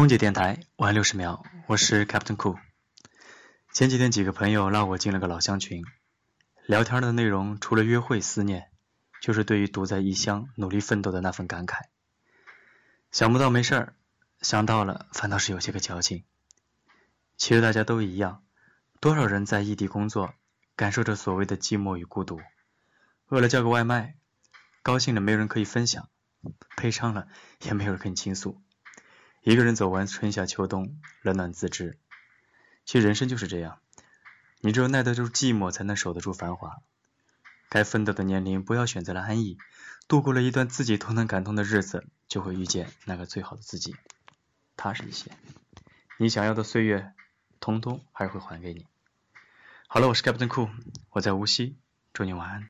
空姐电台玩六十秒，我是 Captain Cool。前几天几个朋友拉我进了个老乡群，聊天的内容除了约会思念，就是对于独在异乡努力奋斗的那份感慨。想不到没事儿，想到了反倒是有些个矫情。其实大家都一样，多少人在异地工作，感受着所谓的寂寞与孤独。饿了叫个外卖，高兴了没有人可以分享，悲伤了也没有人可以倾诉。一个人走完春夏秋冬，冷暖自知。其实人生就是这样，你只有耐得住寂寞，才能守得住繁华。该奋斗的年龄，不要选择了安逸，度过了一段自己都能感动的日子，就会遇见那个最好的自己，踏实一些。你想要的岁月，通通还会还给你。好了，我是 Captain Cool，我在无锡，祝你晚安。